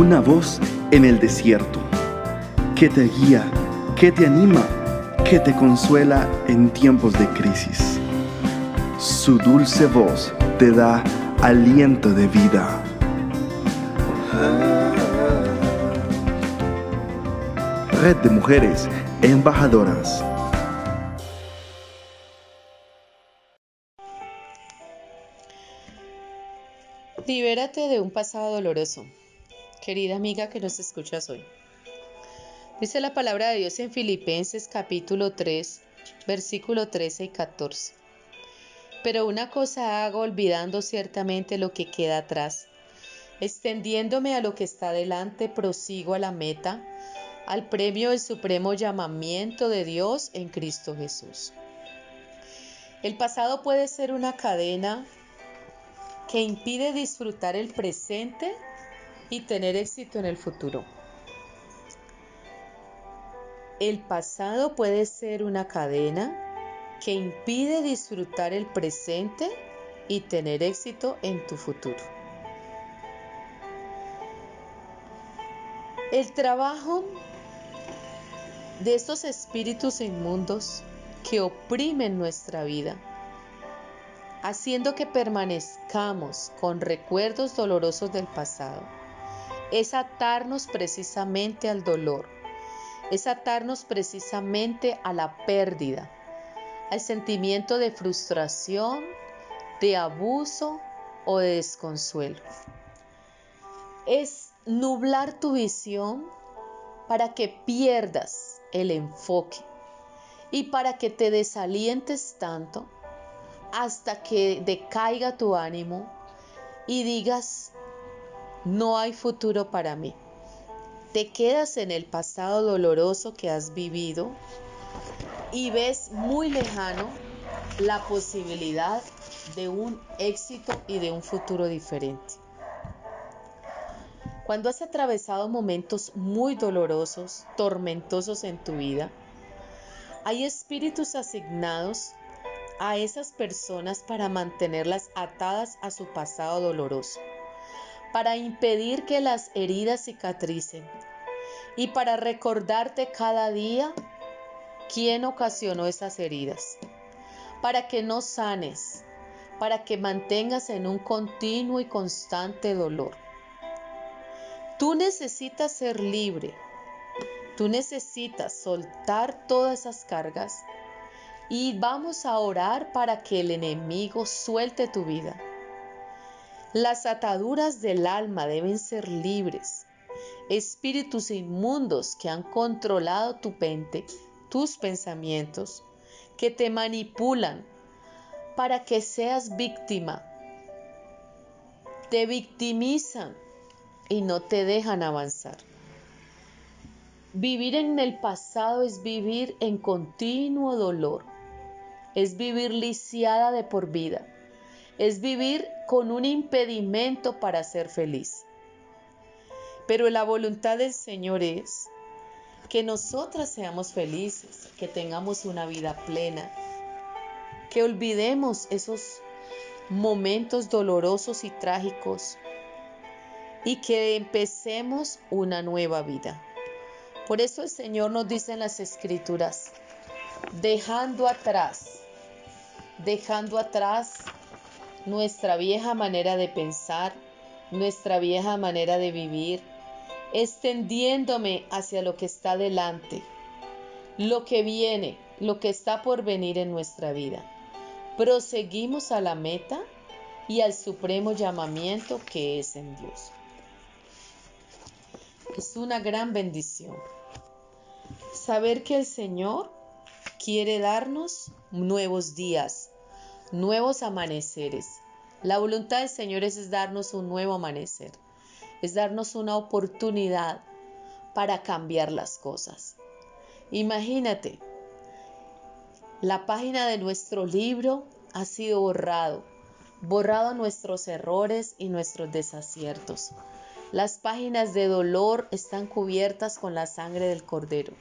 una voz en el desierto, que te guía, que te anima, que te consuela en tiempos de crisis. Su dulce voz te da aliento de vida. Red de Mujeres Embajadoras. Libérate de un pasado doloroso. Querida amiga que nos escuchas hoy. Dice la palabra de Dios en Filipenses capítulo 3, versículo 13 y 14. Pero una cosa hago olvidando ciertamente lo que queda atrás. Extendiéndome a lo que está delante, prosigo a la meta al premio del supremo llamamiento de Dios en Cristo Jesús. El pasado puede ser una cadena que impide disfrutar el presente y tener éxito en el futuro. El pasado puede ser una cadena que impide disfrutar el presente y tener éxito en tu futuro. El trabajo de estos espíritus inmundos que oprimen nuestra vida, haciendo que permanezcamos con recuerdos dolorosos del pasado. Es atarnos precisamente al dolor, es atarnos precisamente a la pérdida, al sentimiento de frustración, de abuso o de desconsuelo. Es nublar tu visión para que pierdas el enfoque y para que te desalientes tanto hasta que decaiga tu ánimo y digas, no hay futuro para mí. Te quedas en el pasado doloroso que has vivido y ves muy lejano la posibilidad de un éxito y de un futuro diferente. Cuando has atravesado momentos muy dolorosos, tormentosos en tu vida, hay espíritus asignados a esas personas para mantenerlas atadas a su pasado doloroso, para impedir que las heridas cicatricen y para recordarte cada día quién ocasionó esas heridas, para que no sanes, para que mantengas en un continuo y constante dolor. Tú necesitas ser libre. Tú necesitas soltar todas esas cargas y vamos a orar para que el enemigo suelte tu vida. Las ataduras del alma deben ser libres. Espíritus inmundos que han controlado tu mente, tus pensamientos, que te manipulan para que seas víctima. Te victimizan y no te dejan avanzar. Vivir en el pasado es vivir en continuo dolor, es vivir lisiada de por vida, es vivir con un impedimento para ser feliz. Pero la voluntad del Señor es que nosotras seamos felices, que tengamos una vida plena, que olvidemos esos momentos dolorosos y trágicos y que empecemos una nueva vida. Por eso el Señor nos dice en las escrituras, dejando atrás, dejando atrás nuestra vieja manera de pensar, nuestra vieja manera de vivir, extendiéndome hacia lo que está delante, lo que viene, lo que está por venir en nuestra vida. Proseguimos a la meta y al supremo llamamiento que es en Dios es una gran bendición. Saber que el Señor quiere darnos nuevos días, nuevos amaneceres. La voluntad del Señor es darnos un nuevo amanecer, es darnos una oportunidad para cambiar las cosas. Imagínate, la página de nuestro libro ha sido borrado, borrado nuestros errores y nuestros desaciertos. Las páginas de dolor están cubiertas con la sangre del cordero.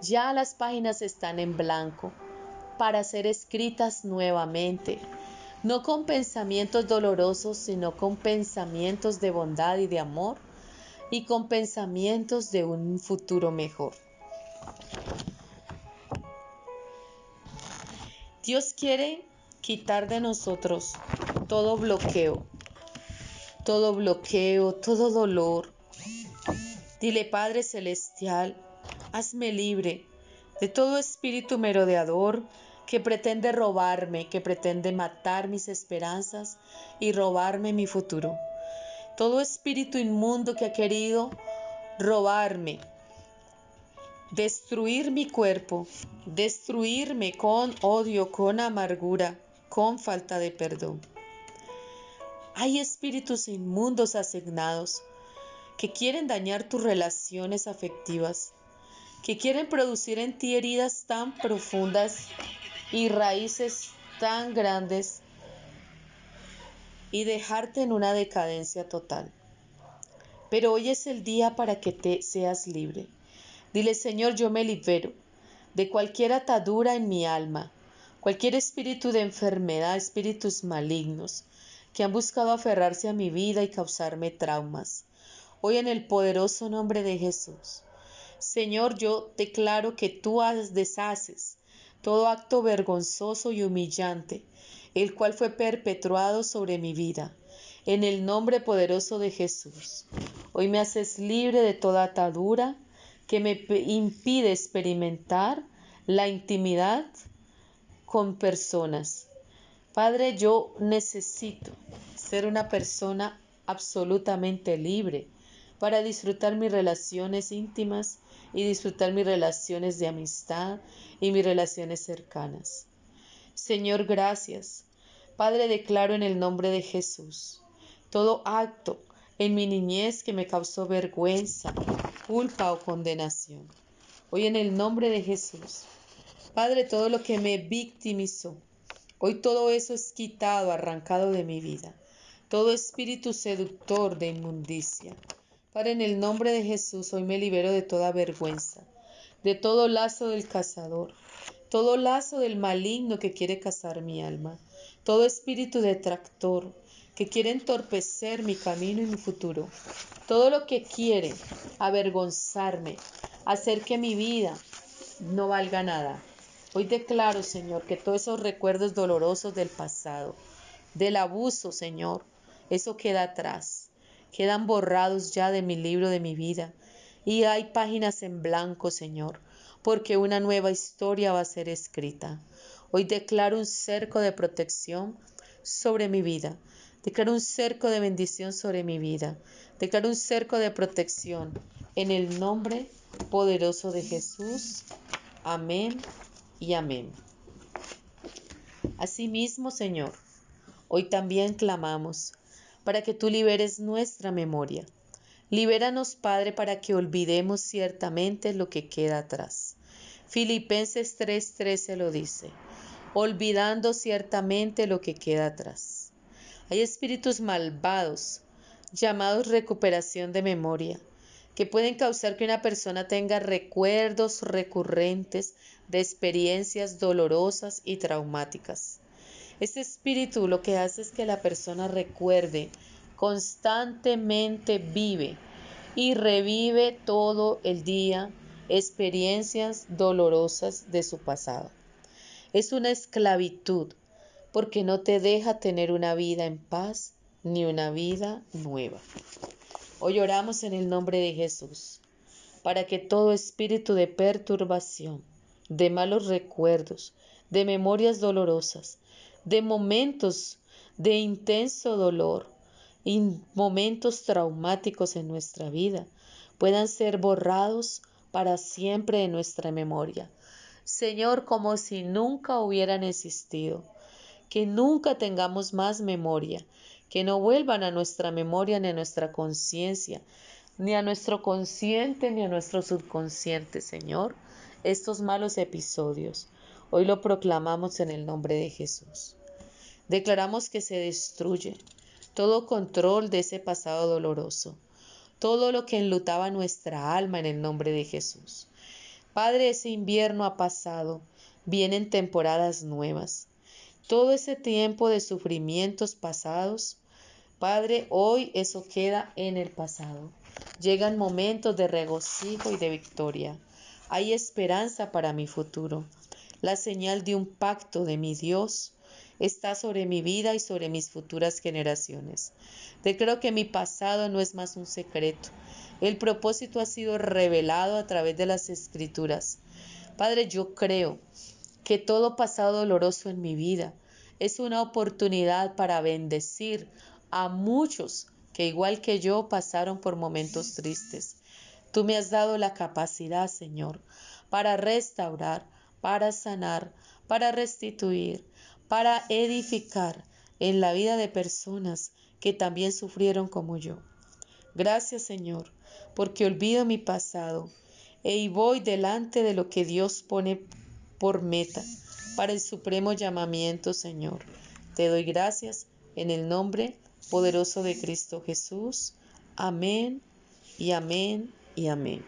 Ya las páginas están en blanco para ser escritas nuevamente, no con pensamientos dolorosos, sino con pensamientos de bondad y de amor, y con pensamientos de un futuro mejor. Dios quiere quitar de nosotros todo bloqueo, todo bloqueo, todo dolor. Dile, Padre Celestial, hazme libre de todo espíritu merodeador que pretende robarme, que pretende matar mis esperanzas y robarme mi futuro. Todo espíritu inmundo que ha querido robarme, destruir mi cuerpo, destruirme con odio, con amargura, con falta de perdón. Hay espíritus inmundos asignados que quieren dañar tus relaciones afectivas, que quieren producir en ti heridas tan profundas y raíces tan grandes y dejarte en una decadencia total. Pero hoy es el día para que te seas libre. Dile, Señor, yo me libero de cualquier atadura en mi alma, cualquier espíritu de enfermedad, espíritus malignos que han buscado aferrarse a mi vida y causarme traumas. Hoy en el poderoso nombre de Jesús. Señor, yo declaro que tú deshaces todo acto vergonzoso y humillante, el cual fue perpetuado sobre mi vida. En el nombre poderoso de Jesús. Hoy me haces libre de toda atadura, que me impide experimentar la intimidad con personas. Padre, yo necesito ser una persona absolutamente libre para disfrutar mis relaciones íntimas y disfrutar mis relaciones de amistad y mis relaciones cercanas. Señor, gracias. Padre, declaro en el nombre de Jesús todo acto en mi niñez que me causó vergüenza, culpa o condenación. Hoy en el nombre de Jesús, Padre, todo lo que me victimizó, hoy todo eso es quitado, arrancado de mi vida. Todo espíritu seductor de inmundicia. Padre, en el nombre de Jesús, hoy me libero de toda vergüenza, de todo lazo del cazador, todo lazo del maligno que quiere cazar mi alma, todo espíritu detractor que quiere entorpecer mi camino y mi futuro, todo lo que quiere avergonzarme, hacer que mi vida no valga nada. Hoy declaro, Señor, que todos esos recuerdos dolorosos del pasado, del abuso, Señor, eso queda atrás. Quedan borrados ya de mi libro de mi vida. Y hay páginas en blanco, Señor, porque una nueva historia va a ser escrita. Hoy declaro un cerco de protección sobre mi vida. Declaro un cerco de bendición sobre mi vida. Declaro un cerco de protección en el nombre poderoso de Jesús. Amén y amén. Asimismo, Señor, hoy también clamamos para que tú liberes nuestra memoria. Libéranos, Padre, para que olvidemos ciertamente lo que queda atrás. Filipenses 3:13 lo dice, olvidando ciertamente lo que queda atrás. Hay espíritus malvados llamados recuperación de memoria que pueden causar que una persona tenga recuerdos recurrentes de experiencias dolorosas y traumáticas. Este espíritu lo que hace es que la persona recuerde, constantemente vive y revive todo el día experiencias dolorosas de su pasado. Es una esclavitud porque no te deja tener una vida en paz ni una vida nueva. Hoy oramos en el nombre de Jesús para que todo espíritu de perturbación, de malos recuerdos, de memorias dolorosas, de momentos de intenso dolor y momentos traumáticos en nuestra vida puedan ser borrados para siempre de nuestra memoria. Señor, como si nunca hubieran existido, que nunca tengamos más memoria, que no vuelvan a nuestra memoria ni a nuestra conciencia, ni a nuestro consciente ni a nuestro subconsciente, Señor, estos malos episodios. Hoy lo proclamamos en el nombre de Jesús. Declaramos que se destruye todo control de ese pasado doloroso, todo lo que enlutaba nuestra alma en el nombre de Jesús. Padre, ese invierno ha pasado, vienen temporadas nuevas todo ese tiempo de sufrimientos pasados, Padre, hoy eso queda en el pasado. Llegan momentos de regocijo y de victoria. Hay esperanza para mi futuro. La señal de un pacto de mi Dios está sobre mi vida y sobre mis futuras generaciones. Declaro que mi pasado no es más un secreto. El propósito ha sido revelado a través de las escrituras. Padre, yo creo que todo pasado doloroso en mi vida es una oportunidad para bendecir a muchos que igual que yo pasaron por momentos tristes. Tú me has dado la capacidad, Señor, para restaurar, para sanar, para restituir, para edificar en la vida de personas que también sufrieron como yo. Gracias Señor, porque olvido mi pasado e voy delante de lo que Dios pone por meta para el supremo llamamiento, Señor. Te doy gracias en el nombre poderoso de Cristo Jesús. Amén y amén y amén.